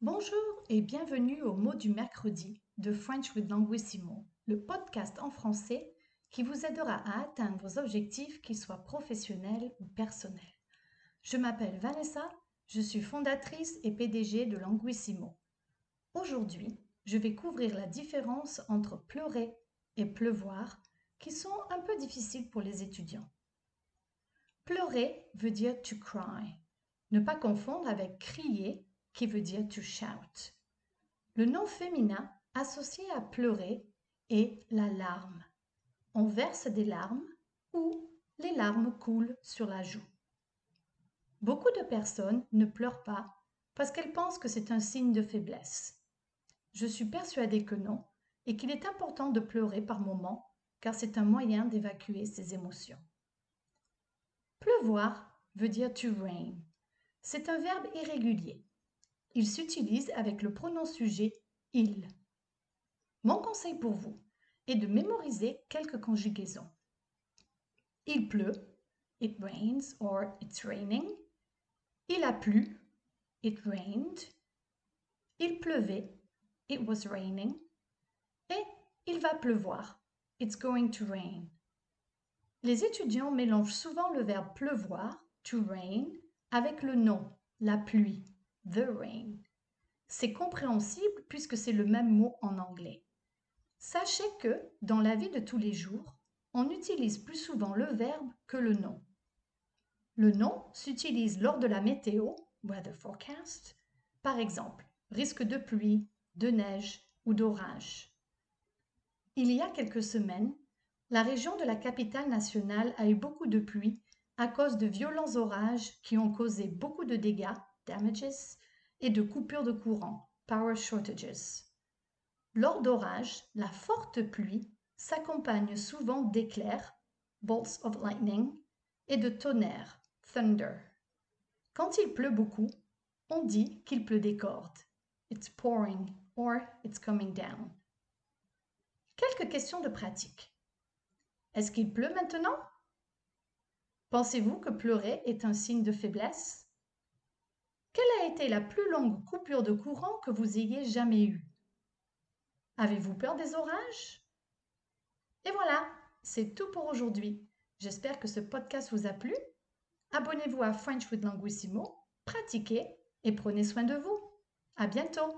Bonjour et bienvenue au mot du mercredi de French with Languissimo, le podcast en français qui vous aidera à atteindre vos objectifs, qu'ils soient professionnels ou personnels. Je m'appelle Vanessa, je suis fondatrice et PDG de Languissimo. Aujourd'hui, je vais couvrir la différence entre pleurer et pleuvoir qui sont un peu difficiles pour les étudiants. Pleurer veut dire to cry. Ne pas confondre avec crier qui veut dire to shout. Le nom féminin associé à pleurer est la larme. On verse des larmes ou les larmes coulent sur la joue. Beaucoup de personnes ne pleurent pas parce qu'elles pensent que c'est un signe de faiblesse. Je suis persuadée que non et qu'il est important de pleurer par moments car c'est un moyen d'évacuer ses émotions. Pleuvoir veut dire to rain. C'est un verbe irrégulier. Il s'utilise avec le pronom sujet il. Mon conseil pour vous est de mémoriser quelques conjugaisons. Il pleut, it rains or it's raining. Il a plu, it rained. Il pleuvait, it was raining. Et il va pleuvoir, it's going to rain. Les étudiants mélangent souvent le verbe pleuvoir, to rain, avec le nom, la pluie, the rain. C'est compréhensible puisque c'est le même mot en anglais. Sachez que, dans la vie de tous les jours, on utilise plus souvent le verbe que le nom. Le nom s'utilise lors de la météo, weather forecast, par exemple, risque de pluie, de neige ou d'orage. Il y a quelques semaines, la région de la capitale nationale a eu beaucoup de pluie à cause de violents orages qui ont causé beaucoup de dégâts, damages, et de coupures de courant, power shortages. Lors d'orages, la forte pluie s'accompagne souvent d'éclairs, bolts of lightning, et de tonnerre, thunder. Quand il pleut beaucoup, on dit qu'il pleut des cordes. It's pouring or it's coming down. Quelques questions de pratique. Est-ce qu'il pleut maintenant? Pensez-vous que pleurer est un signe de faiblesse? Quelle a été la plus longue coupure de courant que vous ayez jamais eue? Avez-vous peur des orages? Et voilà, c'est tout pour aujourd'hui. J'espère que ce podcast vous a plu. Abonnez-vous à French with Languissimo, pratiquez et prenez soin de vous. À bientôt